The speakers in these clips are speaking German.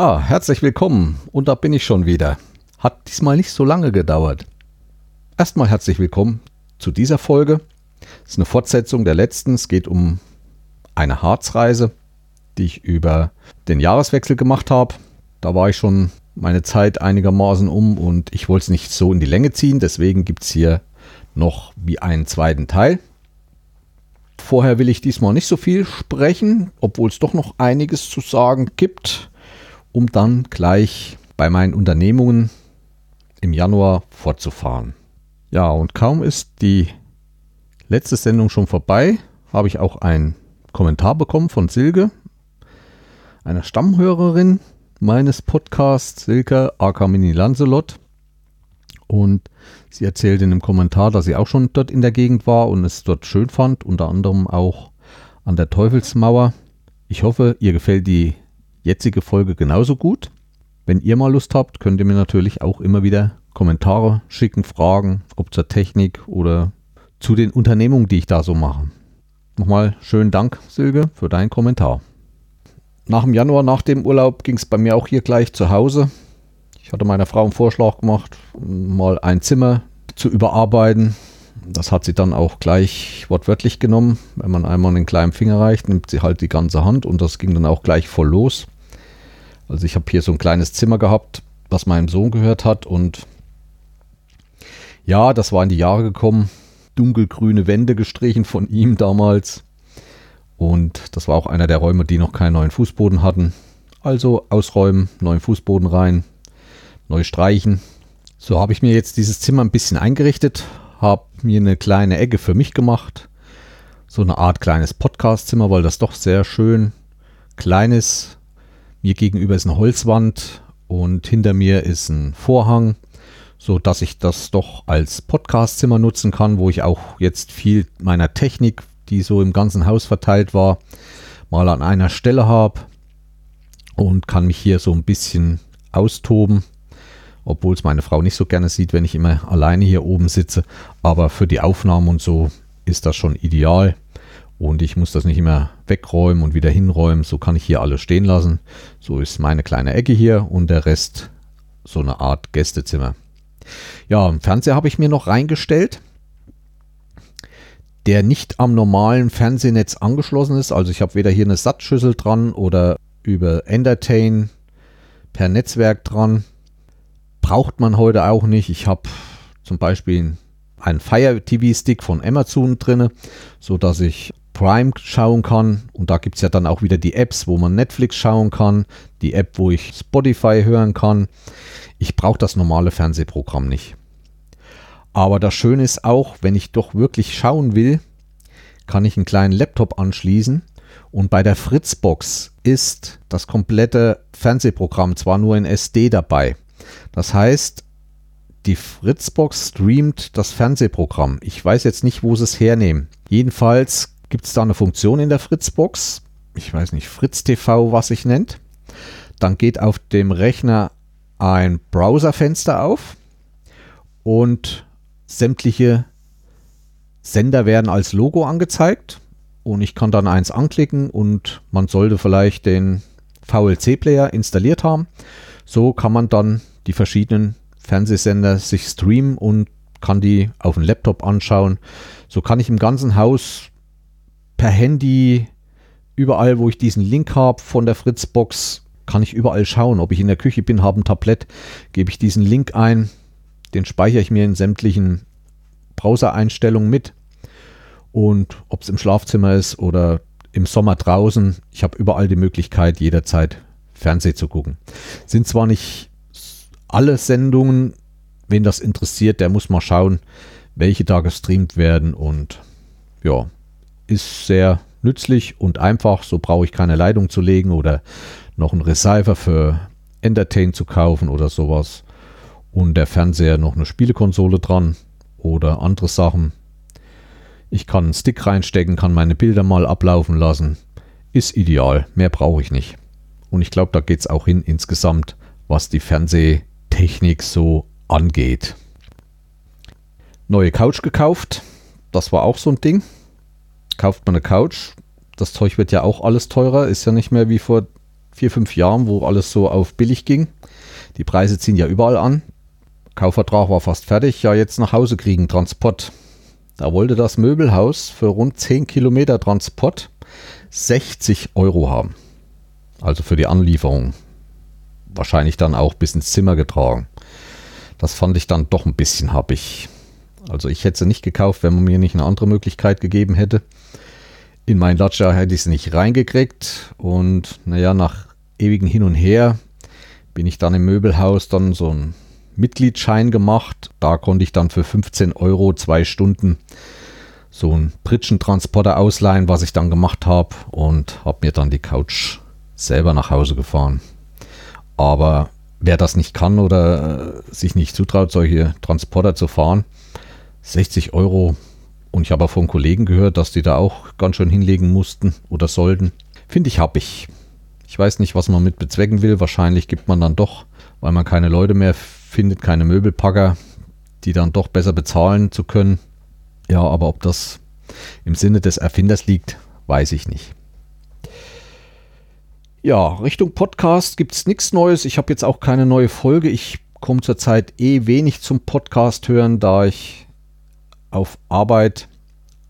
Ja, herzlich willkommen und da bin ich schon wieder. Hat diesmal nicht so lange gedauert. Erstmal herzlich willkommen zu dieser Folge. Es ist eine Fortsetzung der letzten. Es geht um eine Harzreise, die ich über den Jahreswechsel gemacht habe. Da war ich schon meine Zeit einigermaßen um und ich wollte es nicht so in die Länge ziehen. Deswegen gibt es hier noch wie einen zweiten Teil. Vorher will ich diesmal nicht so viel sprechen, obwohl es doch noch einiges zu sagen gibt um dann gleich bei meinen Unternehmungen im Januar fortzufahren. Ja, und kaum ist die letzte Sendung schon vorbei, habe ich auch einen Kommentar bekommen von Silke, einer Stammhörerin meines Podcasts, Silke Arkamini Lancelot. Und sie erzählt in einem Kommentar, dass sie auch schon dort in der Gegend war und es dort schön fand, unter anderem auch an der Teufelsmauer. Ich hoffe, ihr gefällt die jetzige Folge genauso gut. Wenn ihr mal Lust habt, könnt ihr mir natürlich auch immer wieder Kommentare schicken, Fragen, ob zur Technik oder zu den Unternehmungen, die ich da so mache. Nochmal schönen Dank, Silke, für deinen Kommentar. Nach dem Januar, nach dem Urlaub, ging es bei mir auch hier gleich zu Hause. Ich hatte meiner Frau einen Vorschlag gemacht, mal ein Zimmer zu überarbeiten. Das hat sie dann auch gleich wortwörtlich genommen. Wenn man einmal einen kleinen Finger reicht, nimmt sie halt die ganze Hand und das ging dann auch gleich voll los. Also ich habe hier so ein kleines Zimmer gehabt, was meinem Sohn gehört hat und ja, das war in die Jahre gekommen. Dunkelgrüne Wände gestrichen von ihm damals. Und das war auch einer der Räume, die noch keinen neuen Fußboden hatten. Also ausräumen, neuen Fußboden rein, neu streichen. So habe ich mir jetzt dieses Zimmer ein bisschen eingerichtet, habe mir eine kleine Ecke für mich gemacht. So eine Art kleines Podcastzimmer, weil das doch sehr schön klein ist. Mir gegenüber ist eine Holzwand und hinter mir ist ein Vorhang, so dass ich das doch als Podcastzimmer nutzen kann, wo ich auch jetzt viel meiner Technik, die so im ganzen Haus verteilt war, mal an einer Stelle habe und kann mich hier so ein bisschen austoben obwohl es meine Frau nicht so gerne sieht, wenn ich immer alleine hier oben sitze. Aber für die Aufnahmen und so ist das schon ideal. Und ich muss das nicht immer wegräumen und wieder hinräumen. So kann ich hier alles stehen lassen. So ist meine kleine Ecke hier und der Rest so eine Art Gästezimmer. Ja, einen Fernseher habe ich mir noch reingestellt, der nicht am normalen Fernsehnetz angeschlossen ist. Also ich habe weder hier eine Satzschüssel dran oder über Entertain per Netzwerk dran braucht man heute auch nicht. Ich habe zum Beispiel einen Fire TV Stick von Amazon drin, so dass ich Prime schauen kann. Und da gibt es ja dann auch wieder die Apps, wo man Netflix schauen kann, die App, wo ich Spotify hören kann. Ich brauche das normale Fernsehprogramm nicht. Aber das Schöne ist auch, wenn ich doch wirklich schauen will, kann ich einen kleinen Laptop anschließen. Und bei der Fritzbox ist das komplette Fernsehprogramm zwar nur in SD dabei, das heißt, die Fritzbox streamt das Fernsehprogramm. Ich weiß jetzt nicht, wo sie es hernehmen. Jedenfalls gibt es da eine Funktion in der Fritzbox. Ich weiß nicht, Fritz TV, was sich nennt. Dann geht auf dem Rechner ein Browserfenster auf und sämtliche Sender werden als Logo angezeigt und ich kann dann eins anklicken und man sollte vielleicht den VLC-Player installiert haben. So kann man dann die verschiedenen Fernsehsender sich streamen und kann die auf dem Laptop anschauen. So kann ich im ganzen Haus per Handy überall, wo ich diesen Link habe von der Fritzbox, kann ich überall schauen. Ob ich in der Küche bin, habe ein Tablett, gebe ich diesen Link ein, den speichere ich mir in sämtlichen Browser-Einstellungen mit. Und ob es im Schlafzimmer ist oder im Sommer draußen, ich habe überall die Möglichkeit, jederzeit Fernsehen zu gucken. Sind zwar nicht alle Sendungen. Wen das interessiert, der muss mal schauen, welche da gestreamt werden und ja, ist sehr nützlich und einfach. So brauche ich keine Leitung zu legen oder noch einen Receiver für Entertain zu kaufen oder sowas. Und der Fernseher noch eine Spielekonsole dran oder andere Sachen. Ich kann einen Stick reinstecken, kann meine Bilder mal ablaufen lassen. Ist ideal, mehr brauche ich nicht. Und ich glaube, da geht es auch hin insgesamt, was die Fernseh- Technik so angeht. Neue Couch gekauft. Das war auch so ein Ding. Kauft man eine Couch. Das Zeug wird ja auch alles teurer. Ist ja nicht mehr wie vor vier, fünf Jahren, wo alles so auf billig ging. Die Preise ziehen ja überall an. Kaufvertrag war fast fertig. Ja, jetzt nach Hause kriegen, Transport. Da wollte das Möbelhaus für rund 10 Kilometer Transport 60 Euro haben. Also für die Anlieferung. Wahrscheinlich dann auch bis ins Zimmer getragen. Das fand ich dann doch ein bisschen happig. Also ich hätte sie nicht gekauft, wenn man mir nicht eine andere Möglichkeit gegeben hätte. In mein Dacia hätte ich sie nicht reingekriegt. Und naja, nach ewigen Hin und Her bin ich dann im Möbelhaus dann so ein Mitgliedsschein gemacht. Da konnte ich dann für 15 Euro zwei Stunden so einen Pritschentransporter ausleihen, was ich dann gemacht habe und habe mir dann die Couch selber nach Hause gefahren. Aber wer das nicht kann oder äh, sich nicht zutraut, solche Transporter zu fahren, 60 Euro. Und ich habe auch von Kollegen gehört, dass die da auch ganz schön hinlegen mussten oder sollten. Finde ich happig. Ich weiß nicht, was man mit bezwecken will. Wahrscheinlich gibt man dann doch, weil man keine Leute mehr findet, keine Möbelpacker, die dann doch besser bezahlen zu können. Ja, aber ob das im Sinne des Erfinders liegt, weiß ich nicht. Ja, Richtung Podcast gibt es nichts Neues. Ich habe jetzt auch keine neue Folge. Ich komme zurzeit eh wenig zum Podcast hören, da ich auf Arbeit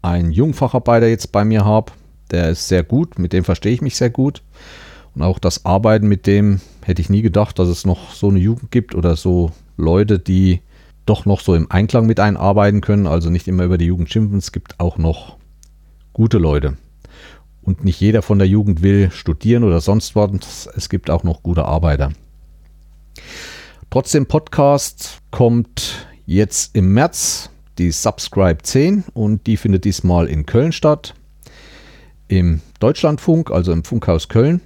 einen Jungfacharbeiter jetzt bei mir habe. Der ist sehr gut, mit dem verstehe ich mich sehr gut. Und auch das Arbeiten mit dem hätte ich nie gedacht, dass es noch so eine Jugend gibt oder so Leute, die doch noch so im Einklang mit einem arbeiten können. Also nicht immer über die Jugend schimpfen. Es gibt auch noch gute Leute. Und nicht jeder von der Jugend will studieren oder sonst was. Es gibt auch noch gute Arbeiter. Trotzdem Podcast kommt jetzt im März die Subscribe 10 und die findet diesmal in Köln statt. Im Deutschlandfunk, also im Funkhaus Köln.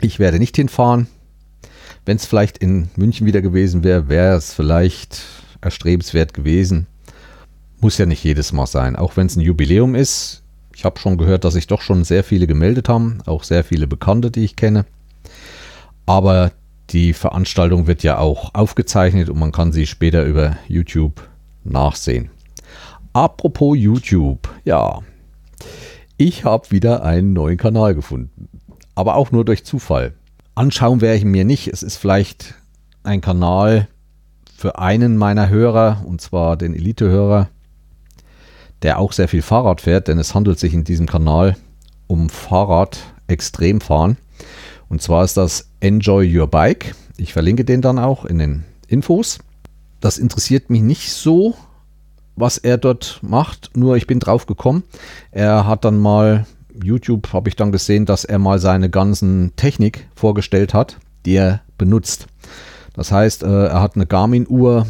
Ich werde nicht hinfahren. Wenn es vielleicht in München wieder gewesen wäre, wäre es vielleicht erstrebenswert gewesen. Muss ja nicht jedes Mal sein, auch wenn es ein Jubiläum ist. Ich habe schon gehört, dass sich doch schon sehr viele gemeldet haben, auch sehr viele Bekannte, die ich kenne. Aber die Veranstaltung wird ja auch aufgezeichnet und man kann sie später über YouTube nachsehen. Apropos YouTube, ja, ich habe wieder einen neuen Kanal gefunden, aber auch nur durch Zufall. Anschauen werde ich mir nicht. Es ist vielleicht ein Kanal für einen meiner Hörer, und zwar den Elite-Hörer, der auch sehr viel Fahrrad fährt, denn es handelt sich in diesem Kanal um Fahrrad-Extremfahren. Und zwar ist das Enjoy Your Bike. Ich verlinke den dann auch in den Infos. Das interessiert mich nicht so, was er dort macht, nur ich bin drauf gekommen. Er hat dann mal, YouTube habe ich dann gesehen, dass er mal seine ganzen Technik vorgestellt hat, die er benutzt. Das heißt, äh, er hat eine Garmin-Uhr,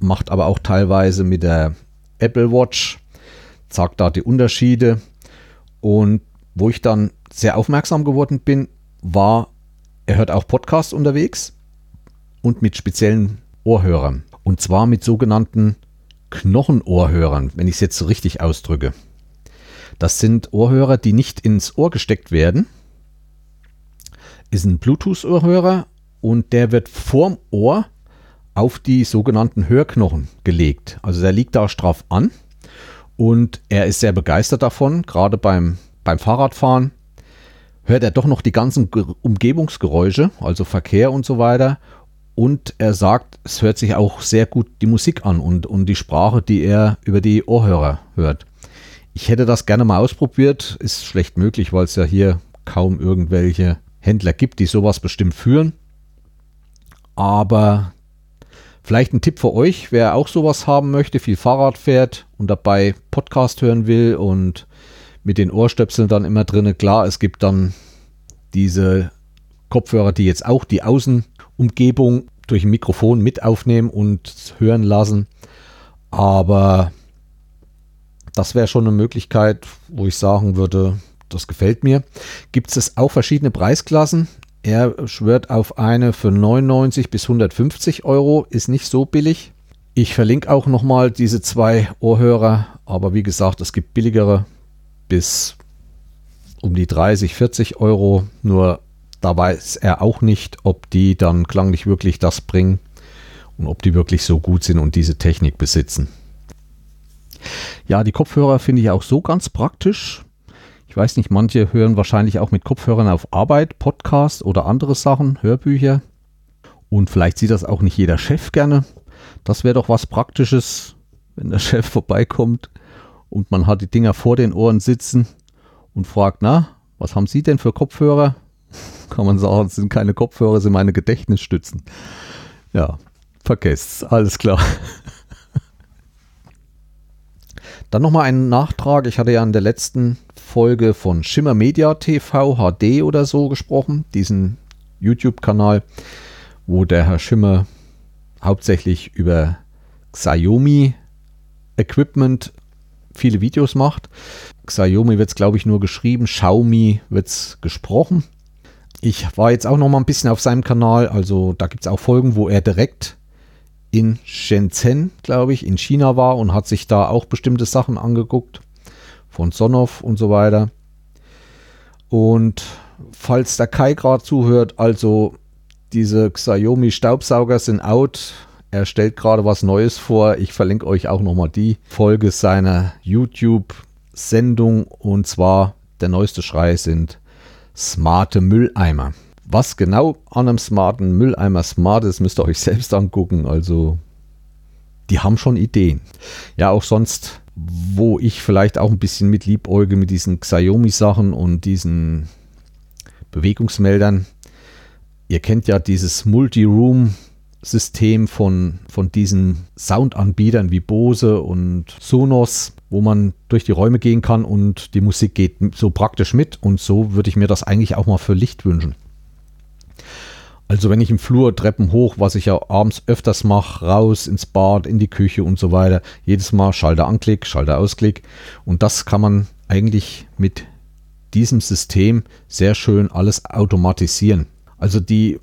macht aber auch teilweise mit der Apple Watch, sagt da die Unterschiede. Und wo ich dann sehr aufmerksam geworden bin, war, er hört auch Podcasts unterwegs und mit speziellen Ohrhörern. Und zwar mit sogenannten Knochenohrhörern, wenn ich es jetzt so richtig ausdrücke. Das sind Ohrhörer, die nicht ins Ohr gesteckt werden. Ist ein Bluetooth-Ohrhörer und der wird vorm Ohr auf die sogenannten Hörknochen gelegt. Also der liegt da straff an und er ist sehr begeistert davon, gerade beim, beim Fahrradfahren hört er doch noch die ganzen Umgebungsgeräusche, also Verkehr und so weiter und er sagt, es hört sich auch sehr gut die Musik an und, und die Sprache, die er über die Ohrhörer hört. Ich hätte das gerne mal ausprobiert, ist schlecht möglich, weil es ja hier kaum irgendwelche Händler gibt, die sowas bestimmt führen. Aber vielleicht ein Tipp für euch, wer auch sowas haben möchte, viel Fahrrad fährt und dabei Podcast hören will und mit den Ohrstöpseln dann immer drinne. Klar, es gibt dann diese Kopfhörer, die jetzt auch die Außen Umgebung durch ein Mikrofon mit aufnehmen und hören lassen. Aber das wäre schon eine Möglichkeit, wo ich sagen würde, das gefällt mir. Gibt es auch verschiedene Preisklassen. Er schwört auf eine für 99 bis 150 Euro, ist nicht so billig. Ich verlinke auch nochmal diese zwei Ohrhörer, aber wie gesagt, es gibt billigere bis um die 30, 40 Euro. Nur da weiß er auch nicht, ob die dann klanglich wirklich das bringen und ob die wirklich so gut sind und diese Technik besitzen. Ja, die Kopfhörer finde ich auch so ganz praktisch. Ich weiß nicht, manche hören wahrscheinlich auch mit Kopfhörern auf Arbeit, Podcast oder andere Sachen, Hörbücher. Und vielleicht sieht das auch nicht jeder Chef gerne. Das wäre doch was Praktisches, wenn der Chef vorbeikommt und man hat die Dinger vor den Ohren sitzen und fragt, na, was haben Sie denn für Kopfhörer? Kann man sagen, es sind keine Kopfhörer, sind meine Gedächtnisstützen. Ja, vergesst's, alles klar. Dann nochmal ein Nachtrag. Ich hatte ja in der letzten Folge von Schimmer Media TV HD oder so gesprochen, diesen YouTube-Kanal, wo der Herr Schimmer hauptsächlich über Xiaomi Equipment viele Videos macht. Xiaomi wird es, glaube ich, nur geschrieben, Xiaomi wird es gesprochen. Ich war jetzt auch noch mal ein bisschen auf seinem Kanal, also da gibt es auch Folgen, wo er direkt in Shenzhen, glaube ich, in China war und hat sich da auch bestimmte Sachen angeguckt, von Sonoff und so weiter. Und falls der Kai gerade zuhört, also diese Xiaomi Staubsauger sind out. Er stellt gerade was Neues vor. Ich verlinke euch auch nochmal die Folge seiner YouTube-Sendung. Und zwar der neueste Schrei sind smarte Mülleimer. Was genau an einem smarten Mülleimer smart ist, müsst ihr euch selbst angucken. Also, die haben schon Ideen. Ja, auch sonst, wo ich vielleicht auch ein bisschen mit liebäuge mit diesen Xiaomi-Sachen und diesen Bewegungsmeldern. Ihr kennt ja dieses Multi-Room System von, von diesen Soundanbietern wie Bose und Sonos, wo man durch die Räume gehen kann und die Musik geht so praktisch mit. Und so würde ich mir das eigentlich auch mal für Licht wünschen. Also wenn ich im Flur Treppen hoch, was ich ja abends öfters mache, raus ins Bad, in die Küche und so weiter, jedes Mal Schalter anklick, Schalter ausklick. Und das kann man eigentlich mit diesem System sehr schön alles automatisieren. Also die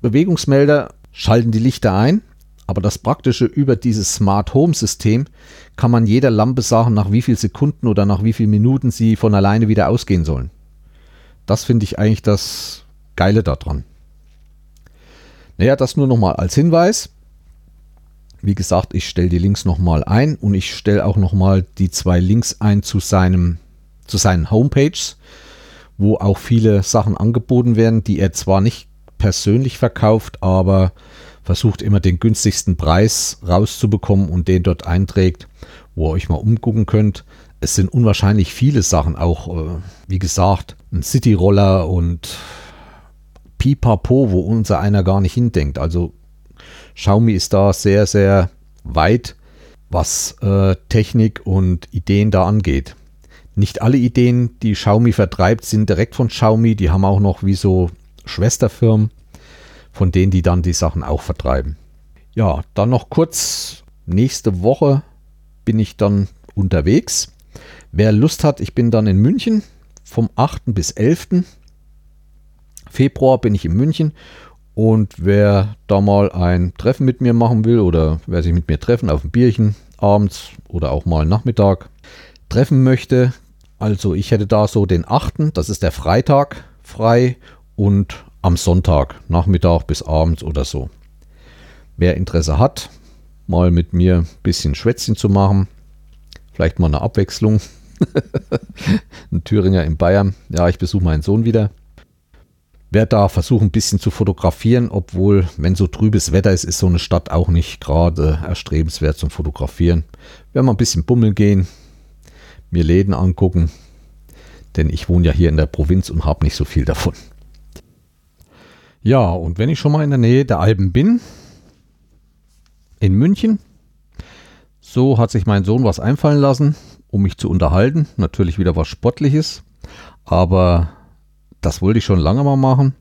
Bewegungsmelder schalten die Lichter ein, aber das Praktische über dieses Smart Home System kann man jeder Lampe sagen, nach wie viel Sekunden oder nach wie vielen Minuten sie von alleine wieder ausgehen sollen. Das finde ich eigentlich das Geile daran. Naja, das nur nochmal als Hinweis. Wie gesagt, ich stelle die Links nochmal ein und ich stelle auch nochmal die zwei Links ein zu, seinem, zu seinen Homepages, wo auch viele Sachen angeboten werden, die er zwar nicht persönlich verkauft, aber versucht immer den günstigsten Preis rauszubekommen und den dort einträgt, wo ihr euch mal umgucken könnt. Es sind unwahrscheinlich viele Sachen, auch äh, wie gesagt, ein City-Roller und Pipapo, wo unser einer gar nicht hindenkt. Also Xiaomi ist da sehr, sehr weit, was äh, Technik und Ideen da angeht. Nicht alle Ideen, die Xiaomi vertreibt, sind direkt von Xiaomi. Die haben auch noch wie so Schwesterfirmen, von denen die dann die Sachen auch vertreiben. Ja, dann noch kurz, nächste Woche bin ich dann unterwegs. Wer Lust hat, ich bin dann in München vom 8. bis 11. Februar bin ich in München und wer da mal ein Treffen mit mir machen will oder wer sich mit mir treffen auf ein Bierchen abends oder auch mal Nachmittag treffen möchte, also ich hätte da so den 8., das ist der Freitag frei und am Sonntag, Nachmittag bis abends oder so. Wer Interesse hat, mal mit mir ein bisschen Schwätzchen zu machen, vielleicht mal eine Abwechslung. ein Thüringer in Bayern. Ja, ich besuche meinen Sohn wieder. Werde da versuchen, ein bisschen zu fotografieren, obwohl, wenn so trübes Wetter ist, ist so eine Stadt auch nicht gerade erstrebenswert zum Fotografieren. Werden mal ein bisschen bummeln gehen, mir Läden angucken, denn ich wohne ja hier in der Provinz und habe nicht so viel davon. Ja, und wenn ich schon mal in der Nähe der Alpen bin, in München, so hat sich mein Sohn was einfallen lassen, um mich zu unterhalten. Natürlich wieder was Sportliches, aber das wollte ich schon lange mal machen.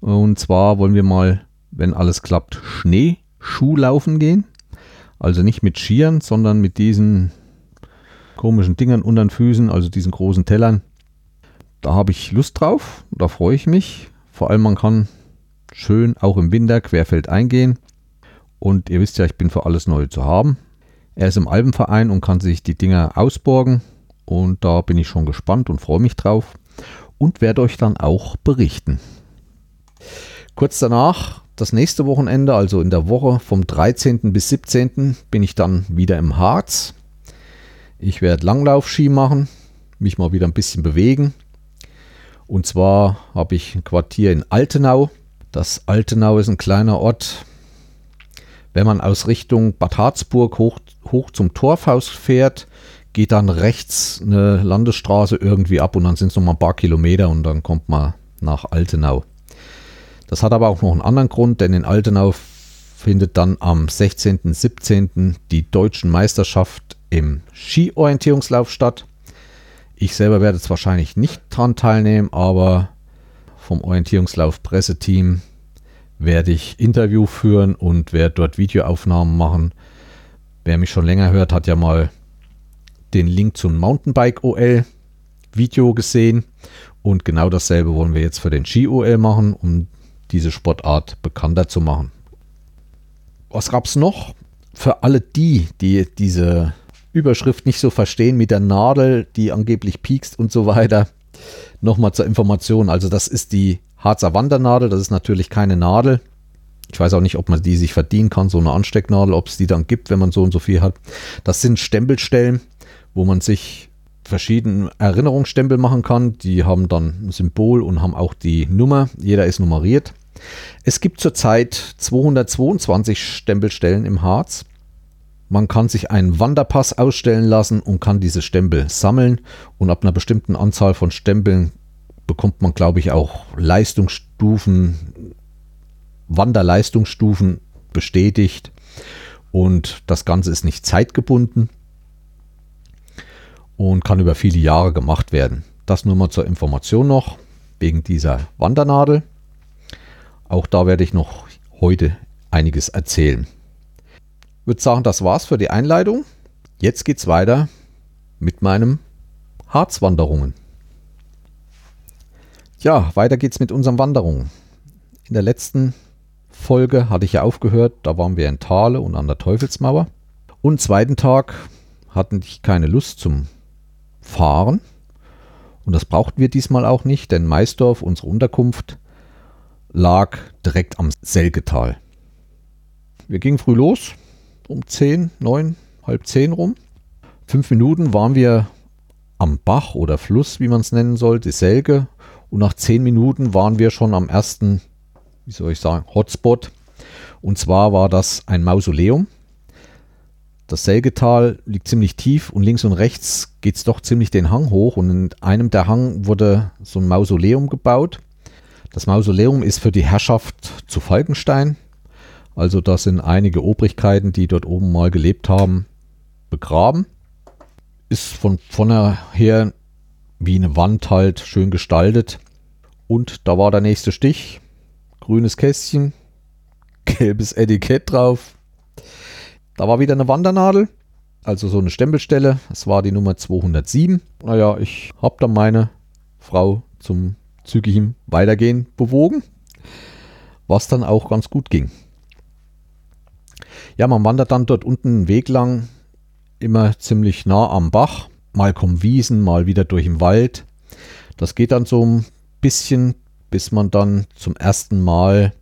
Und zwar wollen wir mal, wenn alles klappt, Schneeschuhlaufen gehen. Also nicht mit Skiern, sondern mit diesen komischen Dingern unter den Füßen, also diesen großen Tellern. Da habe ich Lust drauf, da freue ich mich. Vor allem, man kann schön auch im Winter querfeld eingehen. Und ihr wisst ja, ich bin für alles Neue zu haben. Er ist im Alpenverein und kann sich die Dinger ausborgen. Und da bin ich schon gespannt und freue mich drauf. Und werde euch dann auch berichten. Kurz danach, das nächste Wochenende, also in der Woche vom 13. bis 17. bin ich dann wieder im Harz. Ich werde Langlaufski machen mich mal wieder ein bisschen bewegen. Und zwar habe ich ein Quartier in Altenau. Das Altenau ist ein kleiner Ort. Wenn man aus Richtung Bad Harzburg hoch, hoch zum Torfhaus fährt, geht dann rechts eine Landesstraße irgendwie ab und dann sind es noch mal ein paar Kilometer und dann kommt man nach Altenau. Das hat aber auch noch einen anderen Grund, denn in Altenau findet dann am 16. 17. die deutschen Meisterschaft im Skiorientierungslauf statt. Ich selber werde jetzt wahrscheinlich nicht daran teilnehmen, aber vom Orientierungslauf Presseteam werde ich Interview führen und werde dort Videoaufnahmen machen. Wer mich schon länger hört, hat ja mal den Link zum Mountainbike OL Video gesehen und genau dasselbe wollen wir jetzt für den Ski OL machen, um diese Sportart bekannter zu machen. Was gab es noch? Für alle die, die diese Überschrift nicht so verstehen mit der Nadel, die angeblich piekst und so weiter, nochmal zur Information. Also das ist die Harzer Wandernadel, das ist natürlich keine Nadel. Ich weiß auch nicht, ob man die sich verdienen kann, so eine Anstecknadel, ob es die dann gibt, wenn man so und so viel hat. Das sind Stempelstellen, wo man sich verschiedene Erinnerungsstempel machen kann. Die haben dann ein Symbol und haben auch die Nummer. Jeder ist nummeriert. Es gibt zurzeit 222 Stempelstellen im Harz. Man kann sich einen Wanderpass ausstellen lassen und kann diese Stempel sammeln. Und ab einer bestimmten Anzahl von Stempeln bekommt man, glaube ich, auch Leistungsstufen, Wanderleistungsstufen bestätigt. Und das Ganze ist nicht zeitgebunden und kann über viele Jahre gemacht werden. Das nur mal zur Information noch, wegen dieser Wandernadel. Auch da werde ich noch heute einiges erzählen. Würde sagen, das war's für die Einleitung. Jetzt geht's weiter mit meinem Harzwanderungen. Ja, weiter geht's mit unseren Wanderungen. In der letzten Folge hatte ich ja aufgehört, da waren wir in Thale und an der Teufelsmauer. Und zweiten Tag hatten ich keine Lust zum Fahren. Und das brauchten wir diesmal auch nicht, denn Maisdorf, unsere Unterkunft, lag direkt am Selgetal. Wir gingen früh los, um 10, 9, halb 10 rum. Fünf Minuten waren wir am Bach oder Fluss, wie man es nennen soll, die Selge. Und nach zehn Minuten waren wir schon am ersten, wie soll ich sagen, Hotspot. Und zwar war das ein Mausoleum. Das Selgetal liegt ziemlich tief und links und rechts geht es doch ziemlich den Hang hoch. Und in einem der Hang wurde so ein Mausoleum gebaut. Das Mausoleum ist für die Herrschaft zu Falkenstein. Also da sind einige Obrigkeiten, die dort oben mal gelebt haben, begraben. Ist von vorne her wie eine Wand halt schön gestaltet. Und da war der nächste Stich. Grünes Kästchen, gelbes Etikett drauf. Da war wieder eine Wandernadel, also so eine Stempelstelle. Es war die Nummer 207. Naja, ich habe dann meine Frau zum zügigem Weitergehen bewogen, was dann auch ganz gut ging. Ja, man wandert dann dort unten einen Weg lang, immer ziemlich nah am Bach. Mal kommen Wiesen, mal wieder durch den Wald. Das geht dann so ein bisschen, bis man dann zum ersten Mal,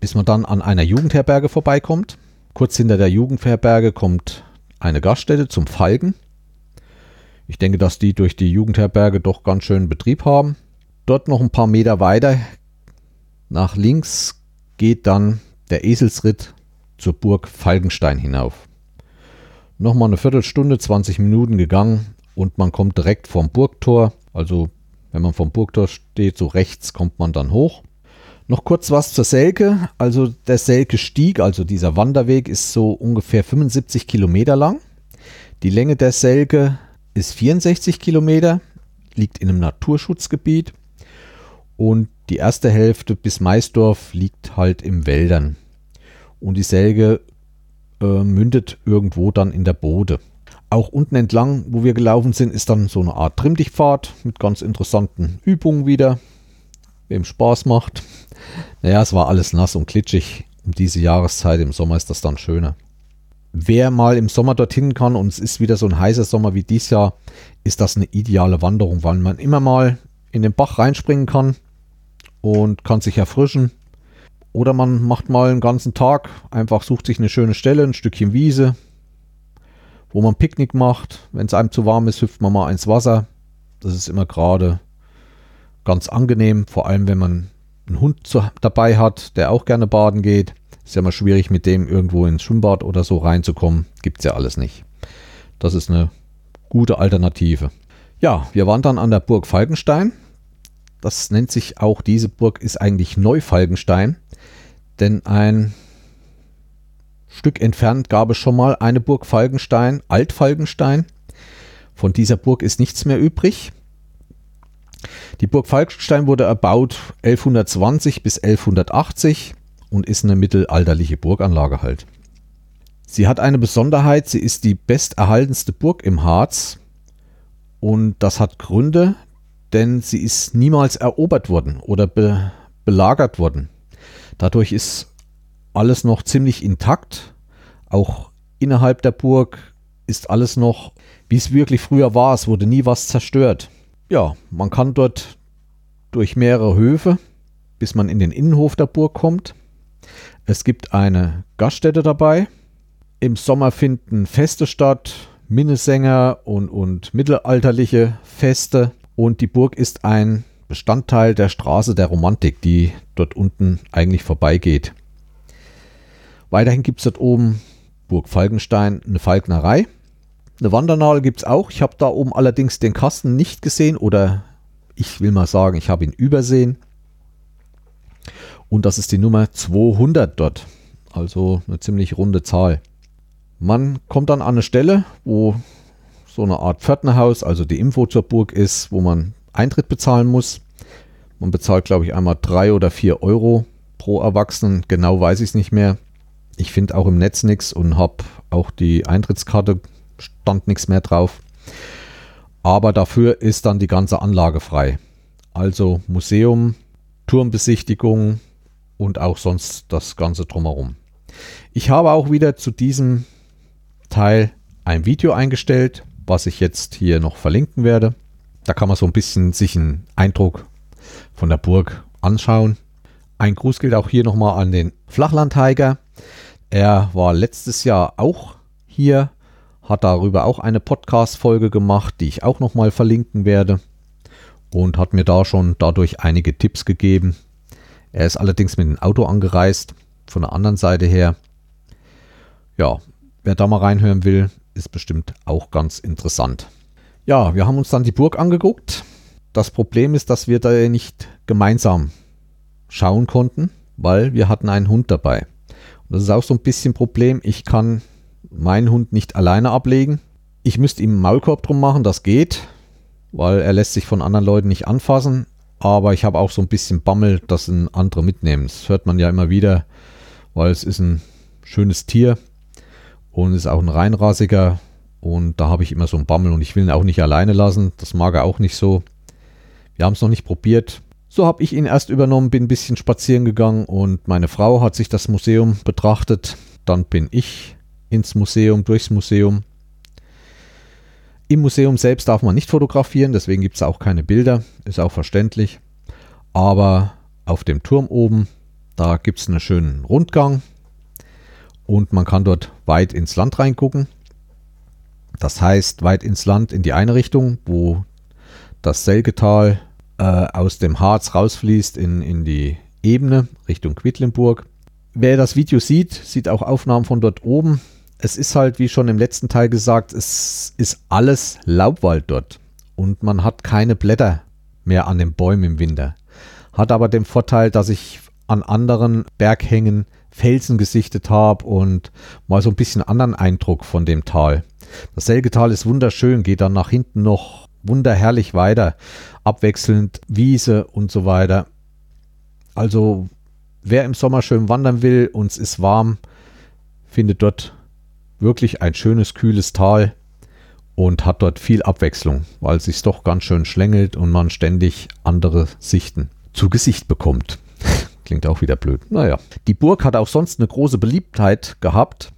bis man dann an einer Jugendherberge vorbeikommt. Kurz hinter der Jugendherberge kommt eine Gaststätte zum Falken. Ich denke, dass die durch die Jugendherberge doch ganz schön Betrieb haben. Dort noch ein paar Meter weiter nach links geht dann der Eselsritt zur Burg Falkenstein hinauf. Nochmal eine Viertelstunde, 20 Minuten gegangen und man kommt direkt vom Burgtor. Also wenn man vom Burgtor steht, so rechts kommt man dann hoch. Noch kurz was zur Selke. Also der Selke Stieg, also dieser Wanderweg, ist so ungefähr 75 Kilometer lang. Die Länge der Selke ist 64 Kilometer, liegt in einem Naturschutzgebiet und die erste Hälfte bis Maisdorf liegt halt im Wäldern. Und die Selge äh, mündet irgendwo dann in der Bode. Auch unten entlang, wo wir gelaufen sind, ist dann so eine Art Trimmdichtpfad mit ganz interessanten Übungen wieder. Wem Spaß macht. Naja, es war alles nass und klitschig. Um diese Jahreszeit im Sommer ist das dann schöner. Wer mal im Sommer dorthin kann und es ist wieder so ein heißer Sommer wie dieses Jahr, ist das eine ideale Wanderung, weil man immer mal in den Bach reinspringen kann und kann sich erfrischen. Oder man macht mal einen ganzen Tag, einfach sucht sich eine schöne Stelle, ein Stückchen Wiese, wo man Picknick macht. Wenn es einem zu warm ist, hüpft man mal ins Wasser. Das ist immer gerade ganz angenehm, vor allem wenn man einen Hund zu, dabei hat, der auch gerne baden geht. Ist ja mal schwierig, mit dem irgendwo ins Schwimmbad oder so reinzukommen. Gibt es ja alles nicht. Das ist eine gute Alternative. Ja, wir waren dann an der Burg Falkenstein. Das nennt sich auch, diese Burg ist eigentlich Neufalkenstein. Denn ein Stück entfernt gab es schon mal eine Burg Falkenstein, Altfalkenstein. Von dieser Burg ist nichts mehr übrig. Die Burg Falkenstein wurde erbaut 1120 bis 1180 und ist eine mittelalterliche Burganlage halt. Sie hat eine Besonderheit, sie ist die besterhaltenste Burg im Harz und das hat Gründe, denn sie ist niemals erobert worden oder be belagert worden. Dadurch ist alles noch ziemlich intakt. Auch innerhalb der Burg ist alles noch, wie es wirklich früher war. Es wurde nie was zerstört. Ja, man kann dort durch mehrere Höfe, bis man in den Innenhof der Burg kommt. Es gibt eine Gaststätte dabei. Im Sommer finden Feste statt, Minnesänger und, und mittelalterliche Feste. Und die Burg ist ein Bestandteil der Straße der Romantik, die dort unten eigentlich vorbeigeht. Weiterhin gibt es dort oben Burg Falkenstein eine Falknerei. Eine Wandernadel gibt es auch. Ich habe da oben allerdings den Kasten nicht gesehen oder ich will mal sagen, ich habe ihn übersehen. Und das ist die Nummer 200 dort. Also eine ziemlich runde Zahl. Man kommt dann an eine Stelle, wo so eine Art Pförtnerhaus, also die Info zur Burg ist, wo man Eintritt bezahlen muss. Man bezahlt, glaube ich, einmal drei oder vier Euro pro Erwachsenen. Genau weiß ich es nicht mehr. Ich finde auch im Netz nichts und habe auch die Eintrittskarte, stand nichts mehr drauf. Aber dafür ist dann die ganze Anlage frei. Also Museum, Turmbesichtigung und auch sonst das Ganze drumherum. Ich habe auch wieder zu diesem Teil ein Video eingestellt, was ich jetzt hier noch verlinken werde. Da kann man so ein bisschen sich einen Eindruck von der Burg anschauen. Ein Gruß gilt auch hier nochmal an den Flachlandtiger. Er war letztes Jahr auch hier, hat darüber auch eine Podcast-Folge gemacht, die ich auch nochmal verlinken werde und hat mir da schon dadurch einige Tipps gegeben. Er ist allerdings mit dem Auto angereist, von der anderen Seite her. Ja, wer da mal reinhören will, ist bestimmt auch ganz interessant. Ja, wir haben uns dann die Burg angeguckt. Das Problem ist, dass wir da nicht gemeinsam schauen konnten, weil wir hatten einen Hund dabei. Das ist auch so ein bisschen Problem. Ich kann meinen Hund nicht alleine ablegen. Ich müsste ihm einen Maulkorb drum machen, das geht, weil er lässt sich von anderen Leuten nicht anfassen. Aber ich habe auch so ein bisschen Bammel, dass ein andere mitnehmen. Das hört man ja immer wieder, weil es ist ein schönes Tier und ist auch ein reinrasiger. Und da habe ich immer so einen Bammel und ich will ihn auch nicht alleine lassen. Das mag er auch nicht so. Wir haben es noch nicht probiert. So habe ich ihn erst übernommen, bin ein bisschen spazieren gegangen und meine Frau hat sich das Museum betrachtet. Dann bin ich ins Museum, durchs Museum. Im Museum selbst darf man nicht fotografieren, deswegen gibt es auch keine Bilder, ist auch verständlich. Aber auf dem Turm oben, da gibt es einen schönen Rundgang und man kann dort weit ins Land reingucken. Das heißt, weit ins Land in die eine Richtung, wo das Selgetal äh, aus dem Harz rausfließt in, in die Ebene Richtung Quedlinburg. Wer das Video sieht, sieht auch Aufnahmen von dort oben. Es ist halt, wie schon im letzten Teil gesagt, es ist alles Laubwald dort. Und man hat keine Blätter mehr an den Bäumen im Winter. Hat aber den Vorteil, dass ich an anderen Berghängen Felsen gesichtet habe und mal so ein bisschen anderen Eindruck von dem Tal. Das Selgetal ist wunderschön, geht dann nach hinten noch wunderherrlich weiter abwechselnd Wiese und so weiter. Also wer im Sommer schön wandern will und es ist warm, findet dort wirklich ein schönes, kühles Tal und hat dort viel Abwechslung, weil es sich doch ganz schön schlängelt und man ständig andere Sichten zu Gesicht bekommt. Klingt auch wieder blöd. Naja. Die Burg hat auch sonst eine große Beliebtheit gehabt.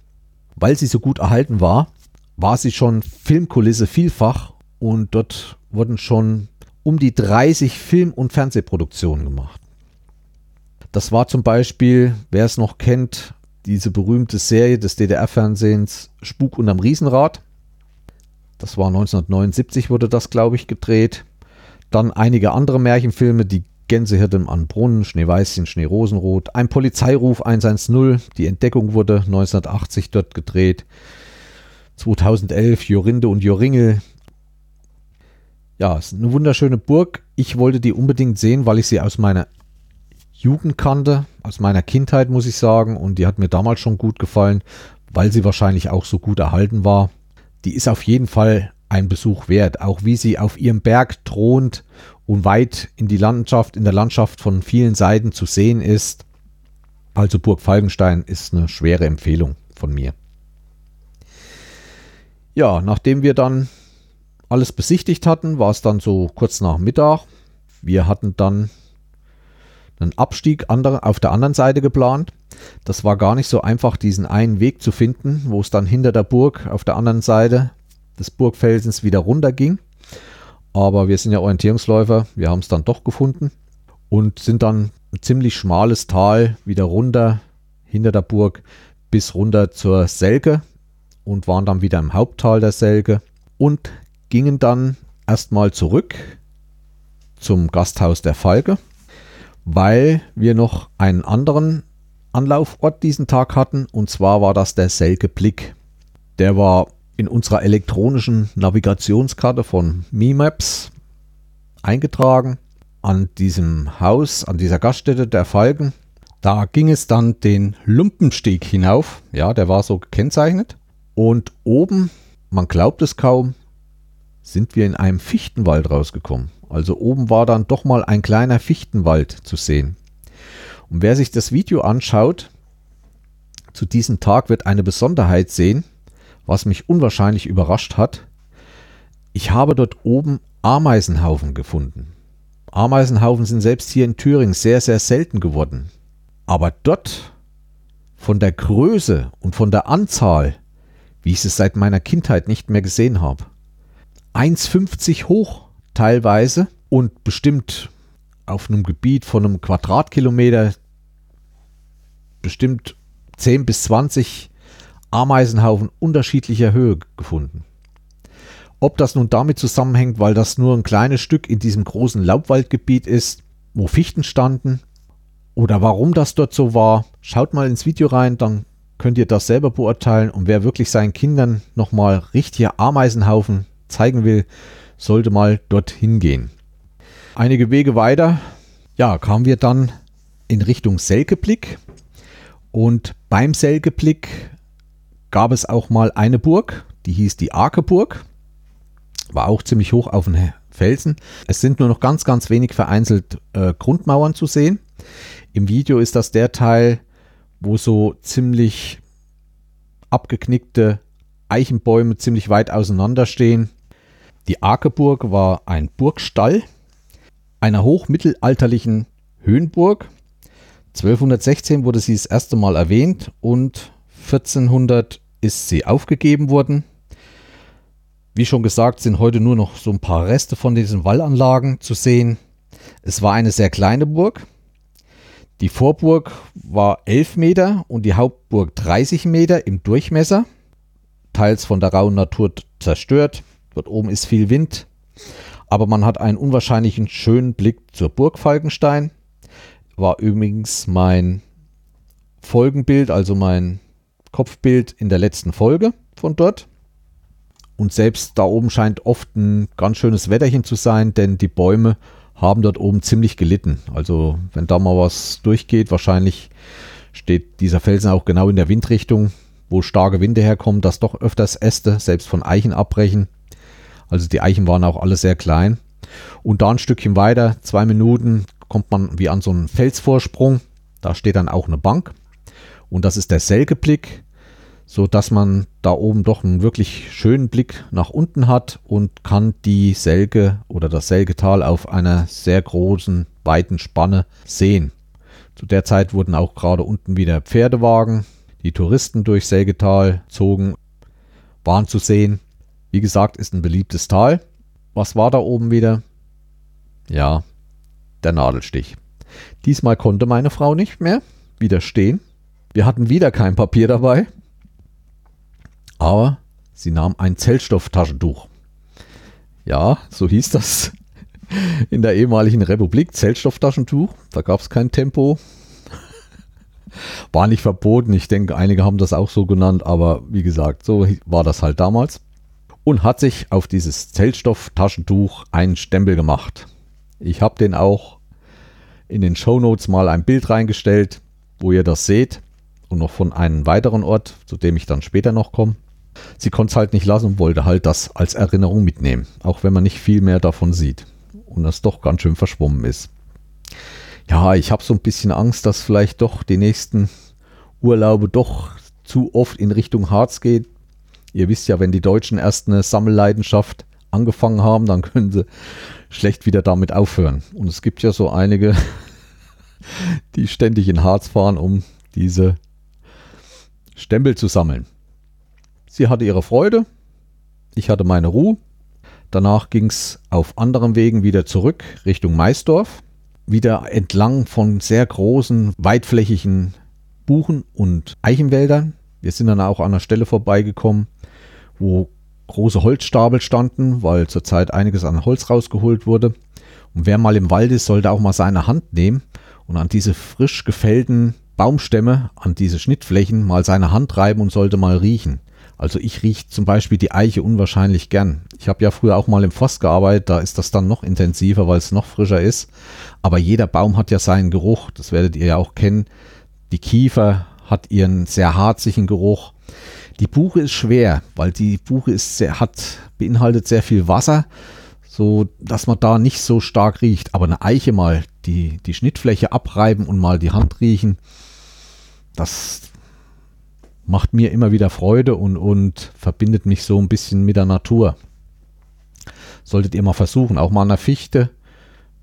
Weil sie so gut erhalten war, war sie schon Filmkulisse vielfach und dort wurden schon um die 30 Film- und Fernsehproduktionen gemacht. Das war zum Beispiel, wer es noch kennt, diese berühmte Serie des DDR-Fernsehens Spuk unterm Riesenrad. Das war 1979, wurde das, glaube ich, gedreht. Dann einige andere Märchenfilme, die Gänsehirte am Brunnen, Schneeweißchen, Schneerosenrot, ein Polizeiruf 110, die Entdeckung wurde 1980 dort gedreht, 2011 Jorinde und Joringel. Ja, es ist eine wunderschöne Burg. Ich wollte die unbedingt sehen, weil ich sie aus meiner Jugend kannte, aus meiner Kindheit muss ich sagen, und die hat mir damals schon gut gefallen, weil sie wahrscheinlich auch so gut erhalten war. Die ist auf jeden Fall ein Besuch wert, auch wie sie auf ihrem Berg thront und weit in die Landschaft, in der Landschaft von vielen Seiten zu sehen ist. Also Burg Falkenstein ist eine schwere Empfehlung von mir. Ja, nachdem wir dann alles besichtigt hatten, war es dann so kurz nach Mittag. Wir hatten dann einen Abstieg auf der anderen Seite geplant. Das war gar nicht so einfach, diesen einen Weg zu finden, wo es dann hinter der Burg auf der anderen Seite des Burgfelsens wieder runter ging. Aber wir sind ja Orientierungsläufer, wir haben es dann doch gefunden und sind dann ein ziemlich schmales Tal wieder runter hinter der Burg bis runter zur Selke und waren dann wieder im Haupttal der Selke und gingen dann erstmal zurück zum Gasthaus der Falke, weil wir noch einen anderen Anlaufort diesen Tag hatten und zwar war das der Selke Blick. Der war in unserer elektronischen Navigationskarte von MiMaps eingetragen an diesem Haus, an dieser Gaststätte der Falken. Da ging es dann den Lumpensteg hinauf. Ja, der war so gekennzeichnet. Und oben, man glaubt es kaum, sind wir in einem Fichtenwald rausgekommen. Also oben war dann doch mal ein kleiner Fichtenwald zu sehen. Und wer sich das Video anschaut, zu diesem Tag wird eine Besonderheit sehen was mich unwahrscheinlich überrascht hat. Ich habe dort oben Ameisenhaufen gefunden. Ameisenhaufen sind selbst hier in Thüringen sehr, sehr selten geworden. Aber dort, von der Größe und von der Anzahl, wie ich es seit meiner Kindheit nicht mehr gesehen habe. 1,50 hoch teilweise und bestimmt auf einem Gebiet von einem Quadratkilometer bestimmt 10 bis 20 Ameisenhaufen unterschiedlicher Höhe gefunden. Ob das nun damit zusammenhängt, weil das nur ein kleines Stück in diesem großen Laubwaldgebiet ist, wo Fichten standen, oder warum das dort so war, schaut mal ins Video rein, dann könnt ihr das selber beurteilen. Und wer wirklich seinen Kindern nochmal richtige Ameisenhaufen zeigen will, sollte mal dorthin gehen. Einige Wege weiter, ja, kamen wir dann in Richtung Selkeblick. Und beim Selkeblick gab es auch mal eine Burg, die hieß die Arkeburg. War auch ziemlich hoch auf den Felsen. Es sind nur noch ganz, ganz wenig vereinzelt äh, Grundmauern zu sehen. Im Video ist das der Teil, wo so ziemlich abgeknickte Eichenbäume ziemlich weit auseinander stehen. Die Arkeburg war ein Burgstall einer hochmittelalterlichen Höhenburg. 1216 wurde sie das erste Mal erwähnt und 1400 ist sie aufgegeben worden. Wie schon gesagt, sind heute nur noch so ein paar Reste von diesen Wallanlagen zu sehen. Es war eine sehr kleine Burg. Die Vorburg war 11 Meter und die Hauptburg 30 Meter im Durchmesser. Teils von der rauen Natur zerstört. Dort oben ist viel Wind. Aber man hat einen unwahrscheinlichen schönen Blick zur Burg Falkenstein. War übrigens mein Folgenbild, also mein Kopfbild in der letzten Folge von dort. Und selbst da oben scheint oft ein ganz schönes Wetterchen zu sein, denn die Bäume haben dort oben ziemlich gelitten. Also wenn da mal was durchgeht, wahrscheinlich steht dieser Felsen auch genau in der Windrichtung, wo starke Winde herkommen, dass doch öfters Äste selbst von Eichen abbrechen. Also die Eichen waren auch alle sehr klein. Und da ein Stückchen weiter, zwei Minuten, kommt man wie an so einen Felsvorsprung. Da steht dann auch eine Bank. Und das ist der Selkeblick so dass man da oben doch einen wirklich schönen Blick nach unten hat und kann die Selge oder das Selgetal auf einer sehr großen, weiten Spanne sehen. Zu der Zeit wurden auch gerade unten wieder Pferdewagen, die Touristen durch Selgetal zogen, waren zu sehen. Wie gesagt, ist ein beliebtes Tal. Was war da oben wieder? Ja, der Nadelstich. Diesmal konnte meine Frau nicht mehr widerstehen. Wir hatten wieder kein Papier dabei. Aber sie nahm ein Zellstofftaschentuch. Ja, so hieß das. in der ehemaligen Republik, Zeltstofftaschentuch. Da gab es kein Tempo. War nicht verboten. Ich denke, einige haben das auch so genannt, aber wie gesagt, so war das halt damals. Und hat sich auf dieses Zeltstofftaschentuch einen Stempel gemacht. Ich habe den auch in den Show Notes mal ein Bild reingestellt, wo ihr das seht. Und noch von einem weiteren Ort, zu dem ich dann später noch komme. Sie konnte es halt nicht lassen und wollte halt das als Erinnerung mitnehmen, auch wenn man nicht viel mehr davon sieht und das doch ganz schön verschwommen ist. Ja, ich habe so ein bisschen Angst, dass vielleicht doch die nächsten Urlaube doch zu oft in Richtung Harz geht. Ihr wisst ja, wenn die Deutschen erst eine Sammelleidenschaft angefangen haben, dann können sie schlecht wieder damit aufhören. Und es gibt ja so einige, die ständig in Harz fahren, um diese Stempel zu sammeln. Sie hatte ihre Freude, ich hatte meine Ruhe. Danach ging es auf anderen Wegen wieder zurück Richtung Maisdorf, wieder entlang von sehr großen, weitflächigen Buchen- und Eichenwäldern. Wir sind dann auch an einer Stelle vorbeigekommen, wo große Holzstapel standen, weil zurzeit einiges an Holz rausgeholt wurde. Und wer mal im Wald ist, sollte auch mal seine Hand nehmen und an diese frisch gefällten Baumstämme, an diese Schnittflächen mal seine Hand reiben und sollte mal riechen. Also ich rieche zum Beispiel die Eiche unwahrscheinlich gern. Ich habe ja früher auch mal im Forst gearbeitet, da ist das dann noch intensiver, weil es noch frischer ist. Aber jeder Baum hat ja seinen Geruch, das werdet ihr ja auch kennen. Die Kiefer hat ihren sehr harzigen Geruch. Die Buche ist schwer, weil die Buche ist sehr, hat, beinhaltet sehr viel Wasser, so dass man da nicht so stark riecht. Aber eine Eiche mal, die, die Schnittfläche abreiben und mal die Hand riechen, das macht mir immer wieder Freude und, und verbindet mich so ein bisschen mit der Natur. Solltet ihr mal versuchen, auch mal an der Fichte,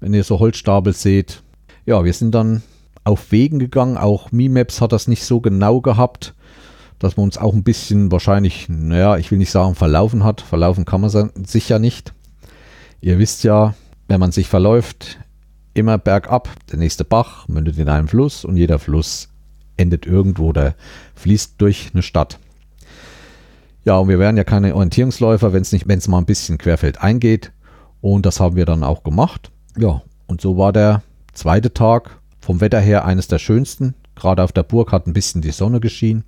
wenn ihr so Holzstapel seht. Ja, wir sind dann auf Wegen gegangen. Auch MiMaps hat das nicht so genau gehabt, dass man uns auch ein bisschen wahrscheinlich, naja, ich will nicht sagen verlaufen hat. Verlaufen kann man sich ja nicht. Ihr wisst ja, wenn man sich verläuft, immer bergab. Der nächste Bach mündet in einen Fluss und jeder Fluss endet irgendwo oder fließt durch eine Stadt. Ja, und wir wären ja keine Orientierungsläufer, wenn es nicht, wenn es mal ein bisschen querfeld eingeht. Und das haben wir dann auch gemacht. Ja, und so war der zweite Tag vom Wetter her eines der schönsten. Gerade auf der Burg hat ein bisschen die Sonne geschienen.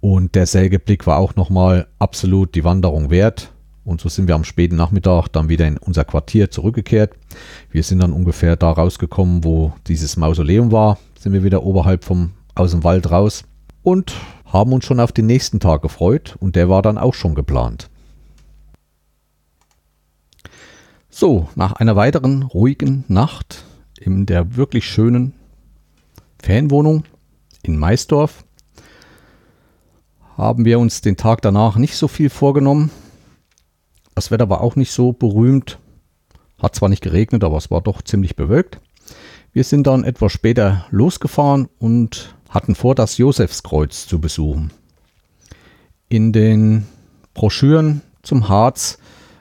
Und der Sägeblick war auch nochmal absolut die Wanderung wert. Und so sind wir am späten Nachmittag dann wieder in unser Quartier zurückgekehrt. Wir sind dann ungefähr da rausgekommen, wo dieses Mausoleum war. Sind wir wieder oberhalb vom, aus dem Wald raus und haben uns schon auf den nächsten Tag gefreut und der war dann auch schon geplant. So, nach einer weiteren ruhigen Nacht in der wirklich schönen Ferienwohnung in Maisdorf haben wir uns den Tag danach nicht so viel vorgenommen. Das Wetter war auch nicht so berühmt. Hat zwar nicht geregnet, aber es war doch ziemlich bewölkt. Wir sind dann etwas später losgefahren und hatten vor, das Josefskreuz zu besuchen. In den Broschüren zum Harz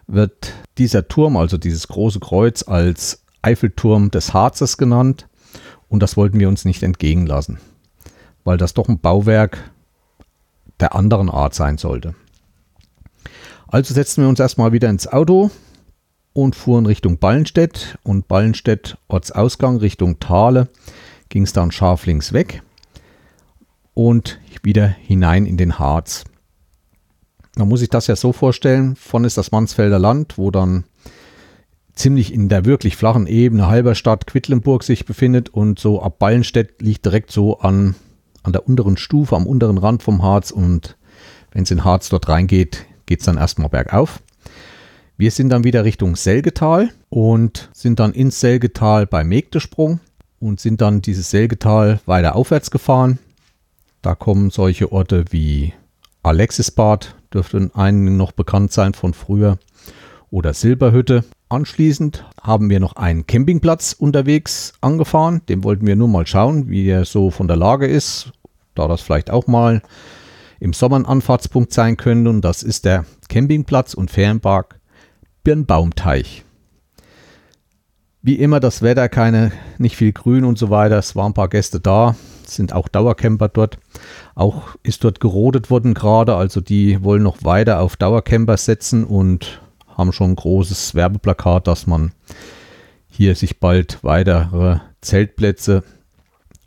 wird dieser Turm, also dieses große Kreuz, als Eiffelturm des Harzes genannt und das wollten wir uns nicht entgehen lassen, weil das doch ein Bauwerk der anderen Art sein sollte. Also setzten wir uns erstmal wieder ins Auto und fuhren Richtung Ballenstedt und Ballenstedt Ortsausgang Richtung Thale ging es dann scharf links weg und wieder hinein in den Harz. Man muss sich das ja so vorstellen, von ist das Mansfelder Land, wo dann ziemlich in der wirklich flachen Ebene Halberstadt Quedlinburg sich befindet und so ab Ballenstedt liegt direkt so an, an der unteren Stufe, am unteren Rand vom Harz und wenn es in Harz dort reingeht, geht es dann erstmal bergauf. Wir sind dann wieder Richtung Selgetal und sind dann ins Selgetal bei Megdesprung und sind dann dieses Selgetal weiter aufwärts gefahren da kommen solche Orte wie Alexisbad, dürfte einigen noch bekannt sein von früher, oder Silberhütte. Anschließend haben wir noch einen Campingplatz unterwegs angefahren. Den wollten wir nur mal schauen, wie er so von der Lage ist, da das vielleicht auch mal im Sommer ein Anfahrtspunkt sein könnte. Und das ist der Campingplatz und Ferienpark Birnbaumteich. Wie immer das Wetter, keine, nicht viel Grün und so weiter. Es waren ein paar Gäste da sind auch Dauercamper dort. Auch ist dort gerodet worden gerade, also die wollen noch weiter auf Dauercamper setzen und haben schon ein großes Werbeplakat, dass man hier sich bald weitere Zeltplätze,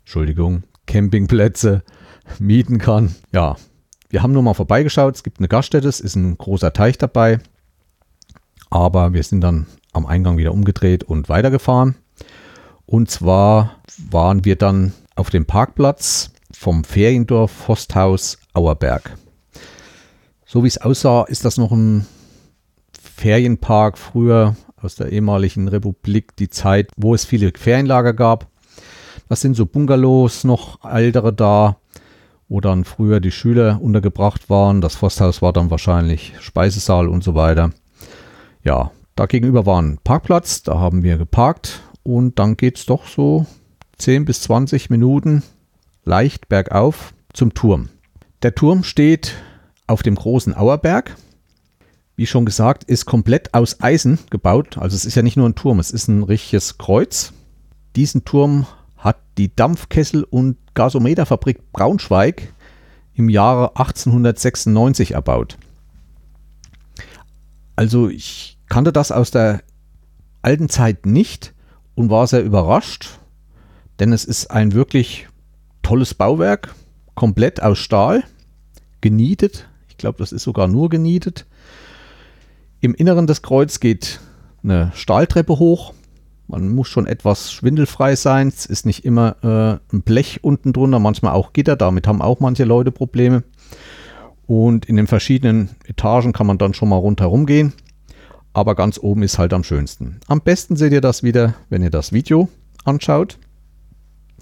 Entschuldigung, Campingplätze mieten kann. Ja, wir haben nur mal vorbeigeschaut. Es gibt eine Gaststätte, es ist ein großer Teich dabei. Aber wir sind dann am Eingang wieder umgedreht und weitergefahren. Und zwar waren wir dann auf dem Parkplatz vom Feriendorf Forsthaus Auerberg. So wie es aussah, ist das noch ein Ferienpark früher aus der ehemaligen Republik, die Zeit, wo es viele Ferienlager gab. Das sind so Bungalows, noch ältere da, wo dann früher die Schüler untergebracht waren. Das Forsthaus war dann wahrscheinlich Speisesaal und so weiter. Ja, da gegenüber war ein Parkplatz, da haben wir geparkt und dann geht es doch so 10 bis 20 Minuten leicht bergauf zum Turm. Der Turm steht auf dem großen Auerberg. Wie schon gesagt, ist komplett aus Eisen gebaut. Also es ist ja nicht nur ein Turm, es ist ein richtiges Kreuz. Diesen Turm hat die Dampfkessel- und Gasometerfabrik Braunschweig im Jahre 1896 erbaut. Also ich kannte das aus der alten Zeit nicht und war sehr überrascht, denn es ist ein wirklich tolles Bauwerk, komplett aus Stahl, genietet. Ich glaube, das ist sogar nur genietet. Im Inneren des Kreuz geht eine Stahltreppe hoch. Man muss schon etwas schwindelfrei sein. Es ist nicht immer äh, ein Blech unten drunter, manchmal auch Gitter. Damit haben auch manche Leute Probleme. Und in den verschiedenen Etagen kann man dann schon mal rundherum gehen. Aber ganz oben ist halt am schönsten. Am besten seht ihr das wieder, wenn ihr das Video anschaut.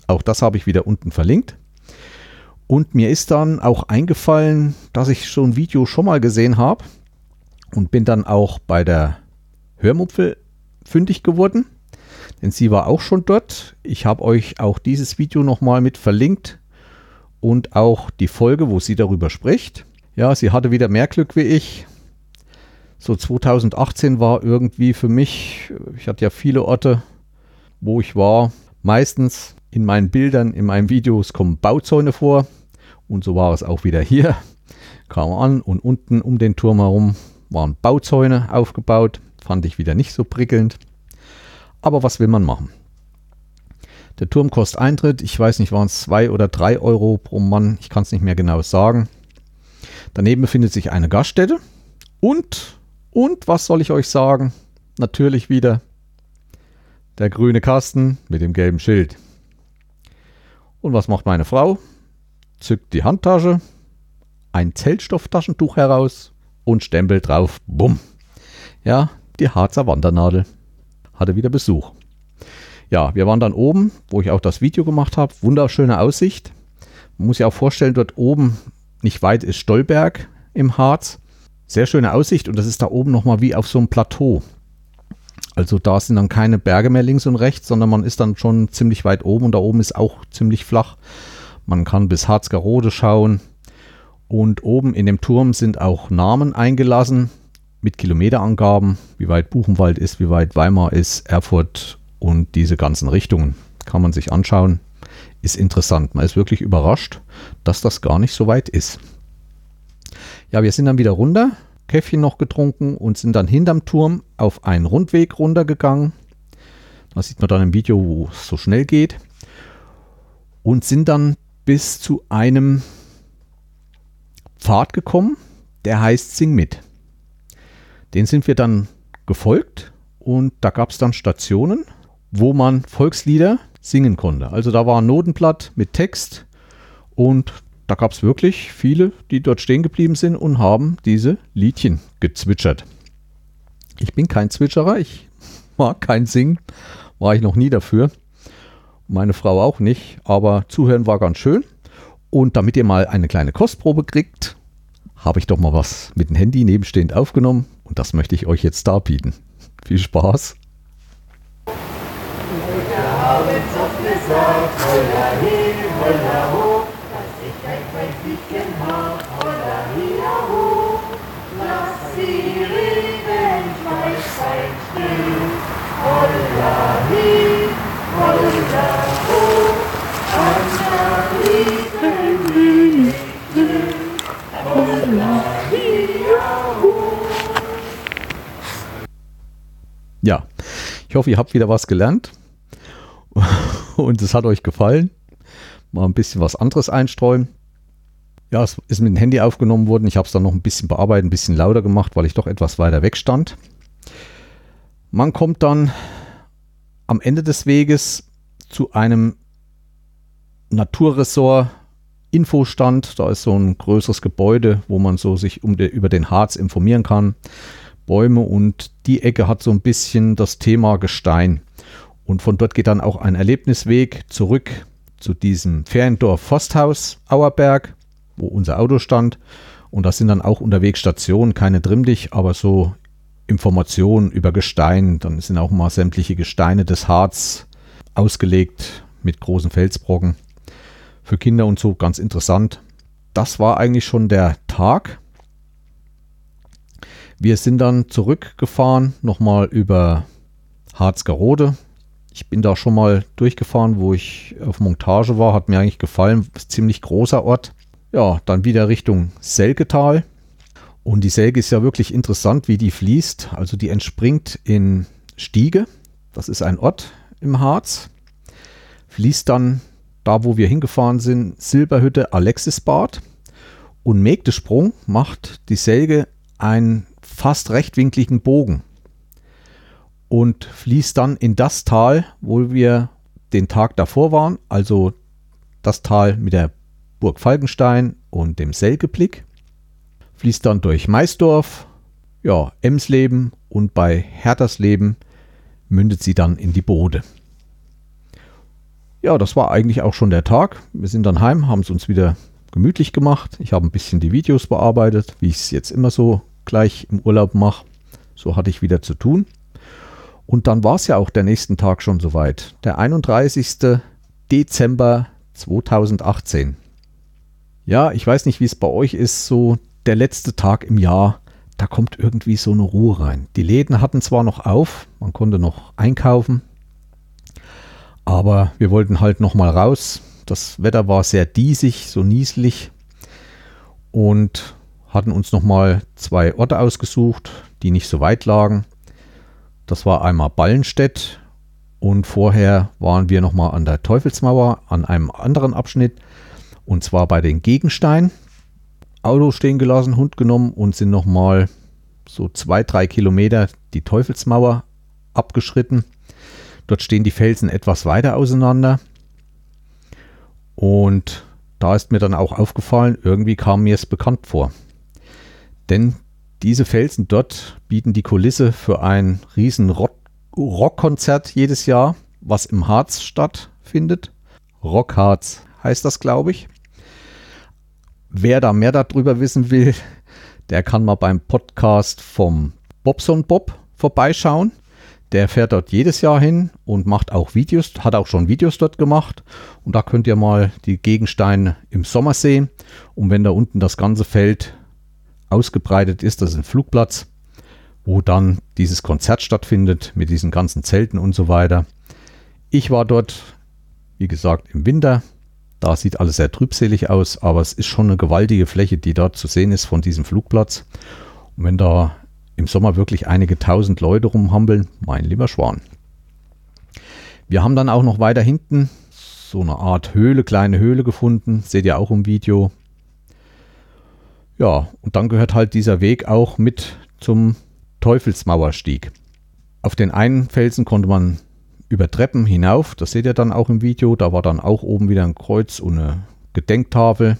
Auch das habe ich wieder unten verlinkt. Und mir ist dann auch eingefallen, dass ich so ein Video schon mal gesehen habe und bin dann auch bei der Hörmupfel fündig geworden, denn sie war auch schon dort. Ich habe euch auch dieses Video nochmal mit verlinkt und auch die Folge, wo sie darüber spricht. Ja, sie hatte wieder mehr Glück wie ich. So 2018 war irgendwie für mich, ich hatte ja viele Orte, wo ich war. Meistens in meinen Bildern, in meinen Videos kommen Bauzäune vor. Und so war es auch wieder hier. Kam an und unten um den Turm herum waren Bauzäune aufgebaut. Fand ich wieder nicht so prickelnd. Aber was will man machen? Der Turm kostet Eintritt. Ich weiß nicht, waren es zwei oder drei Euro pro Mann. Ich kann es nicht mehr genau sagen. Daneben befindet sich eine Gaststätte. Und, und was soll ich euch sagen? Natürlich wieder der grüne Kasten mit dem gelben Schild. Und was macht meine Frau? Zückt die Handtasche, ein Zeltstofftaschentuch heraus und stempelt drauf. Bumm. Ja, die Harzer Wandernadel. Hatte wieder Besuch. Ja, wir waren dann oben, wo ich auch das Video gemacht habe. Wunderschöne Aussicht. Man muss sich auch vorstellen, dort oben nicht weit ist Stolberg im Harz. Sehr schöne Aussicht und das ist da oben nochmal wie auf so einem Plateau. Also da sind dann keine Berge mehr links und rechts, sondern man ist dann schon ziemlich weit oben und da oben ist auch ziemlich flach. Man kann bis Harzgerode schauen und oben in dem Turm sind auch Namen eingelassen mit Kilometerangaben, wie weit Buchenwald ist, wie weit Weimar ist, Erfurt und diese ganzen Richtungen. Kann man sich anschauen. Ist interessant. Man ist wirklich überrascht, dass das gar nicht so weit ist. Ja, wir sind dann wieder runter Käffchen noch getrunken und sind dann hinterm Turm auf einen Rundweg runtergegangen. Das sieht man dann im Video, wo es so schnell geht. Und sind dann bis zu einem Pfad gekommen, der heißt Sing mit. Den sind wir dann gefolgt und da gab es dann Stationen, wo man Volkslieder singen konnte. Also da war ein Notenblatt mit Text und da gab es wirklich viele, die dort stehen geblieben sind und haben diese Liedchen gezwitschert. Ich bin kein Zwitscherer, ich mag kein Singen, war ich noch nie dafür. Meine Frau auch nicht, aber zuhören war ganz schön. Und damit ihr mal eine kleine Kostprobe kriegt, habe ich doch mal was mit dem Handy nebenstehend aufgenommen und das möchte ich euch jetzt darbieten. Viel Spaß! Wir haben es oft gesagt, holla hi, holla ho. Ich hoffe, ihr habt wieder was gelernt und es hat euch gefallen. Mal ein bisschen was anderes einstreuen. Ja, es ist mit dem Handy aufgenommen worden. Ich habe es dann noch ein bisschen bearbeitet, ein bisschen lauter gemacht, weil ich doch etwas weiter weg stand. Man kommt dann am Ende des Weges zu einem Naturressort Infostand. Da ist so ein größeres Gebäude, wo man so sich um de, über den Harz informieren kann. Bäume und die Ecke hat so ein bisschen das Thema Gestein. Und von dort geht dann auch ein Erlebnisweg zurück zu diesem Feriendorf Forsthaus Auerberg, wo unser Auto stand. Und da sind dann auch unterwegs Stationen, keine Trimmdich, aber so Informationen über Gestein. Dann sind auch mal sämtliche Gesteine des Harz ausgelegt mit großen Felsbrocken. Für Kinder und so ganz interessant. Das war eigentlich schon der Tag. Wir sind dann zurückgefahren, nochmal über Harzgerode. Ich bin da schon mal durchgefahren, wo ich auf Montage war. Hat mir eigentlich gefallen. Ziemlich großer Ort. Ja, dann wieder Richtung Selgetal. Und die Selge ist ja wirklich interessant, wie die fließt. Also die entspringt in Stiege. Das ist ein Ort im Harz. Fließt dann da, wo wir hingefahren sind, Silberhütte Alexisbad. Und Mägdesprung macht die Selge einen fast rechtwinkligen Bogen und fließt dann in das Tal, wo wir den Tag davor waren, also das Tal mit der Burg Falkenstein und dem Selgeblick, fließt dann durch Maisdorf, ja, Emsleben und bei Hertersleben mündet sie dann in die Bode. Ja, das war eigentlich auch schon der Tag. Wir sind dann heim, haben es uns wieder gemütlich gemacht. Ich habe ein bisschen die Videos bearbeitet, wie ich es jetzt immer so gleich im Urlaub mache. So hatte ich wieder zu tun. Und dann war es ja auch der nächsten Tag schon soweit. Der 31. Dezember 2018. Ja, ich weiß nicht, wie es bei euch ist, so der letzte Tag im Jahr, da kommt irgendwie so eine Ruhe rein. Die Läden hatten zwar noch auf, man konnte noch einkaufen, aber wir wollten halt noch mal raus. Das Wetter war sehr diesig, so nieselig und hatten uns noch mal zwei Orte ausgesucht, die nicht so weit lagen. Das war einmal Ballenstedt und vorher waren wir nochmal an der Teufelsmauer an einem anderen Abschnitt und zwar bei den Gegenstein. Auto stehen gelassen, Hund genommen und sind nochmal so zwei, drei Kilometer die Teufelsmauer abgeschritten. Dort stehen die Felsen etwas weiter auseinander. Und da ist mir dann auch aufgefallen, irgendwie kam mir es bekannt vor. Denn diese Felsen dort bieten die Kulisse für ein riesen Rockkonzert jedes Jahr, was im Harz stattfindet. Rockharz heißt das, glaube ich. Wer da mehr darüber wissen will, der kann mal beim Podcast vom Bobson Bob vorbeischauen. Der fährt dort jedes Jahr hin und macht auch Videos, hat auch schon Videos dort gemacht. Und da könnt ihr mal die Gegensteine im Sommer sehen. Und wenn da unten das ganze Feld ausgebreitet ist. Das ist ein Flugplatz, wo dann dieses Konzert stattfindet mit diesen ganzen Zelten und so weiter. Ich war dort, wie gesagt, im Winter. Da sieht alles sehr trübselig aus, aber es ist schon eine gewaltige Fläche, die dort zu sehen ist von diesem Flugplatz. Und wenn da im Sommer wirklich einige tausend Leute rumhampeln, mein lieber Schwan. Wir haben dann auch noch weiter hinten so eine Art Höhle, kleine Höhle gefunden. Seht ihr auch im Video. Ja, und dann gehört halt dieser Weg auch mit zum Teufelsmauerstieg. Auf den einen Felsen konnte man über Treppen hinauf, das seht ihr dann auch im Video. Da war dann auch oben wieder ein Kreuz und eine Gedenktafel.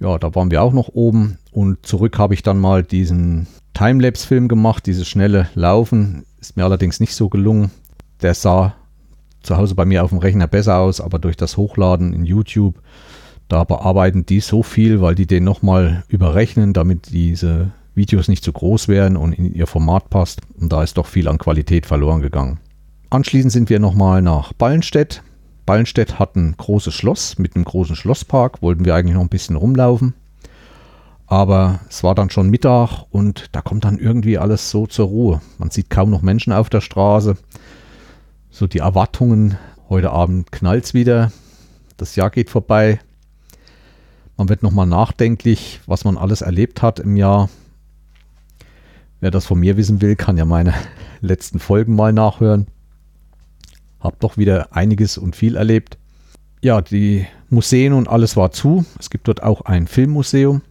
Ja, da waren wir auch noch oben und zurück habe ich dann mal diesen Timelapse-Film gemacht, dieses schnelle Laufen. Ist mir allerdings nicht so gelungen. Der sah zu Hause bei mir auf dem Rechner besser aus, aber durch das Hochladen in YouTube da bearbeiten die so viel, weil die den nochmal überrechnen, damit diese Videos nicht zu groß werden und in ihr Format passt. Und da ist doch viel an Qualität verloren gegangen. Anschließend sind wir nochmal nach Ballenstedt. Ballenstedt hat ein großes Schloss mit einem großen Schlosspark. Wollten wir eigentlich noch ein bisschen rumlaufen. Aber es war dann schon Mittag und da kommt dann irgendwie alles so zur Ruhe. Man sieht kaum noch Menschen auf der Straße. So die Erwartungen, heute Abend knallt es wieder. Das Jahr geht vorbei. Man wird nochmal nachdenklich, was man alles erlebt hat im Jahr. Wer das von mir wissen will, kann ja meine letzten Folgen mal nachhören. Hab doch wieder einiges und viel erlebt. Ja, die Museen und alles war zu. Es gibt dort auch ein Filmmuseum.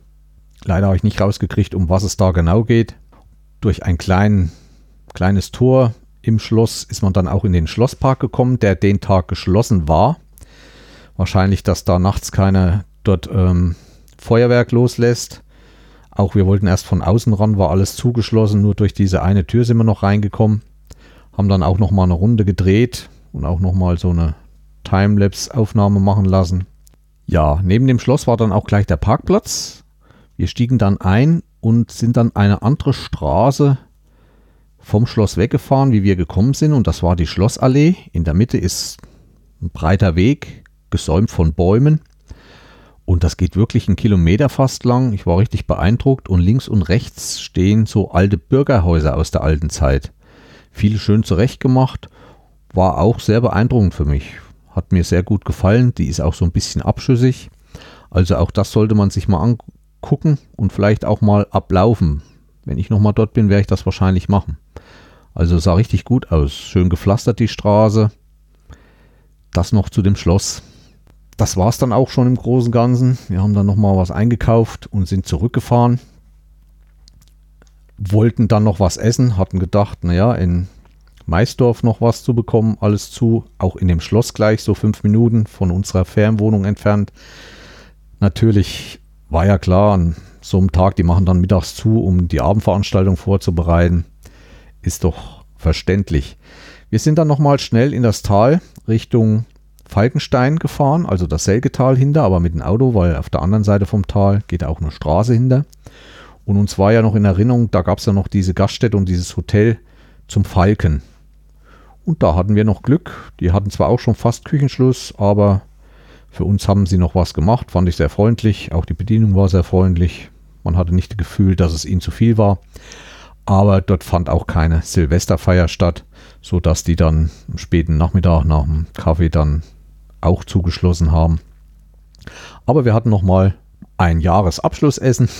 Leider habe ich nicht rausgekriegt, um was es da genau geht. Durch ein klein, kleines Tor im Schloss ist man dann auch in den Schlosspark gekommen, der den Tag geschlossen war. Wahrscheinlich, dass da nachts keiner dort ähm, Feuerwerk loslässt. Auch wir wollten erst von außen ran, war alles zugeschlossen, nur durch diese eine Tür sind wir noch reingekommen. Haben dann auch noch mal eine Runde gedreht und auch noch mal so eine Timelapse-Aufnahme machen lassen. Ja, neben dem Schloss war dann auch gleich der Parkplatz. Wir stiegen dann ein und sind dann eine andere Straße vom Schloss weggefahren, wie wir gekommen sind. Und das war die Schlossallee. In der Mitte ist ein breiter Weg, gesäumt von Bäumen. Und das geht wirklich einen Kilometer fast lang. Ich war richtig beeindruckt. Und links und rechts stehen so alte Bürgerhäuser aus der alten Zeit. Viel schön zurechtgemacht. War auch sehr beeindruckend für mich. Hat mir sehr gut gefallen. Die ist auch so ein bisschen abschüssig. Also auch das sollte man sich mal angucken und vielleicht auch mal ablaufen. Wenn ich nochmal dort bin, werde ich das wahrscheinlich machen. Also sah richtig gut aus. Schön gepflastert die Straße. Das noch zu dem Schloss. Das war es dann auch schon im Großen und Ganzen. Wir haben dann nochmal was eingekauft und sind zurückgefahren. Wollten dann noch was essen, hatten gedacht, naja, in Maisdorf noch was zu bekommen, alles zu, auch in dem Schloss gleich, so fünf Minuten von unserer Fernwohnung entfernt. Natürlich war ja klar, an so einem Tag, die machen dann mittags zu, um die Abendveranstaltung vorzubereiten. Ist doch verständlich. Wir sind dann nochmal schnell in das Tal Richtung Falkenstein gefahren, also das Selgetal hinter, aber mit dem Auto, weil auf der anderen Seite vom Tal geht auch eine Straße hinter. Und uns war ja noch in Erinnerung, da gab es ja noch diese Gaststätte und dieses Hotel zum Falken. Und da hatten wir noch Glück. Die hatten zwar auch schon fast Küchenschluss, aber für uns haben sie noch was gemacht. Fand ich sehr freundlich. Auch die Bedienung war sehr freundlich. Man hatte nicht das Gefühl, dass es ihnen zu viel war. Aber dort fand auch keine Silvesterfeier statt, sodass die dann am späten Nachmittag nach dem Kaffee dann auch zugeschlossen haben. Aber wir hatten noch mal ein Jahresabschlussessen.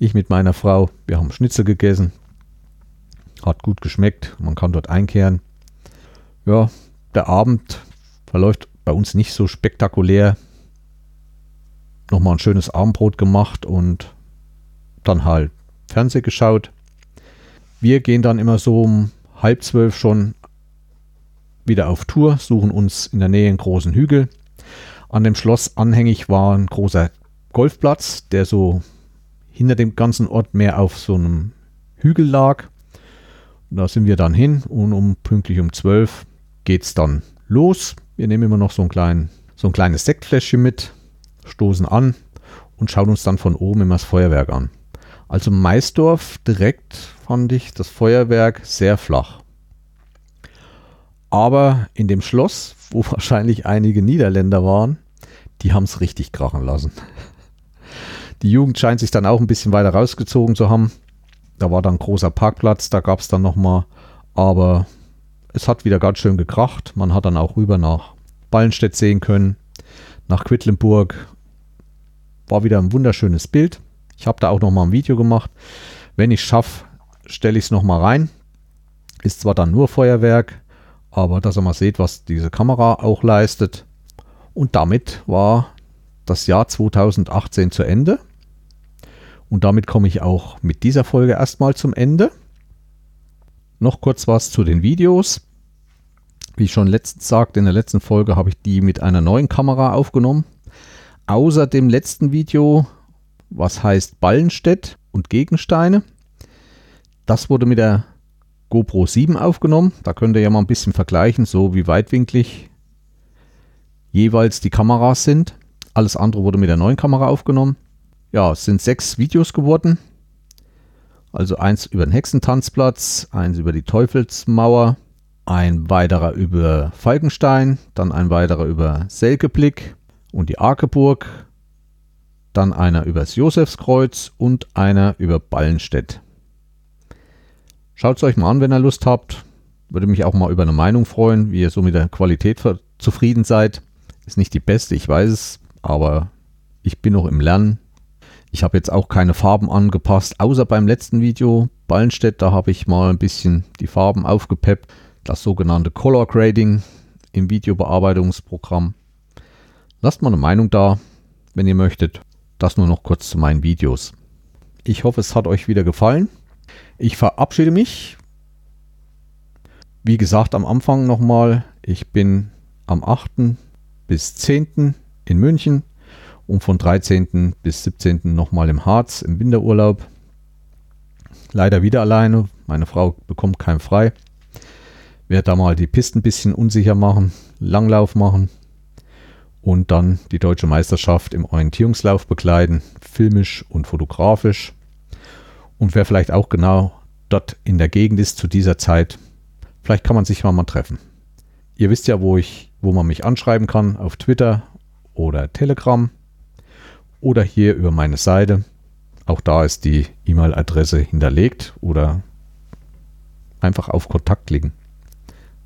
Ich mit meiner Frau. Wir haben Schnitzel gegessen. Hat gut geschmeckt. Man kann dort einkehren ja, der Abend verläuft bei uns nicht so spektakulär. Nochmal ein schönes Abendbrot gemacht und dann halt Fernseh geschaut. Wir gehen dann immer so um halb zwölf schon wieder auf Tour, suchen uns in der Nähe einen großen Hügel. An dem Schloss anhängig war ein großer Golfplatz, der so hinter dem ganzen Ort mehr auf so einem Hügel lag. da sind wir dann hin und um pünktlich um zwölf geht es dann los. Wir nehmen immer noch so, einen kleinen, so ein kleines Sektfläschchen mit, stoßen an und schauen uns dann von oben immer das Feuerwerk an. Also Maisdorf direkt fand ich das Feuerwerk sehr flach. Aber in dem Schloss, wo wahrscheinlich einige Niederländer waren, die haben es richtig krachen lassen. Die Jugend scheint sich dann auch ein bisschen weiter rausgezogen zu haben. Da war dann großer Parkplatz, da gab es dann nochmal, aber es hat wieder ganz schön gekracht. Man hat dann auch rüber nach Ballenstedt sehen können, nach Quedlinburg. War wieder ein wunderschönes Bild. Ich habe da auch noch mal ein Video gemacht. Wenn ich schaffe, stelle ich es noch mal rein. Ist zwar dann nur Feuerwerk, aber dass ihr mal seht, was diese Kamera auch leistet. Und damit war das Jahr 2018 zu Ende. Und damit komme ich auch mit dieser Folge erstmal zum Ende. Noch kurz was zu den Videos. Wie ich schon letztens sagte, in der letzten Folge habe ich die mit einer neuen Kamera aufgenommen. Außer dem letzten Video, was heißt Ballenstedt und Gegensteine. Das wurde mit der GoPro 7 aufgenommen. Da könnt ihr ja mal ein bisschen vergleichen, so wie weitwinklig jeweils die Kameras sind. Alles andere wurde mit der neuen Kamera aufgenommen. Ja, es sind sechs Videos geworden. Also eins über den Hexentanzplatz, eins über die Teufelsmauer, ein weiterer über Falkenstein, dann ein weiterer über Selkeblick und die Arkeburg, dann einer über das Josefskreuz und einer über Ballenstedt. Schaut es euch mal an, wenn ihr Lust habt. Würde mich auch mal über eine Meinung freuen, wie ihr so mit der Qualität zufrieden seid. Ist nicht die beste, ich weiß es, aber ich bin noch im Lernen. Ich habe jetzt auch keine Farben angepasst, außer beim letzten Video Ballenstedt, da habe ich mal ein bisschen die Farben aufgepeppt. Das sogenannte Color Grading im Videobearbeitungsprogramm. Lasst mal eine Meinung da, wenn ihr möchtet. Das nur noch kurz zu meinen Videos. Ich hoffe, es hat euch wieder gefallen. Ich verabschiede mich. Wie gesagt, am Anfang nochmal, ich bin am 8. bis 10. in München und von 13. bis 17. nochmal im Harz im Winterurlaub. Leider wieder alleine. Meine Frau bekommt keinen frei. Werde da mal die Pisten ein bisschen unsicher machen, Langlauf machen und dann die deutsche Meisterschaft im Orientierungslauf begleiten, filmisch und fotografisch. Und wer vielleicht auch genau dort in der Gegend ist zu dieser Zeit, vielleicht kann man sich mal, mal treffen. Ihr wisst ja, wo ich, wo man mich anschreiben kann, auf Twitter oder Telegram oder hier über meine Seite. Auch da ist die E-Mail-Adresse hinterlegt oder einfach auf Kontakt klicken.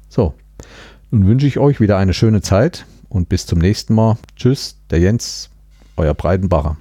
So, nun wünsche ich euch wieder eine schöne Zeit und bis zum nächsten Mal. Tschüss, der Jens, euer Breitenbacher.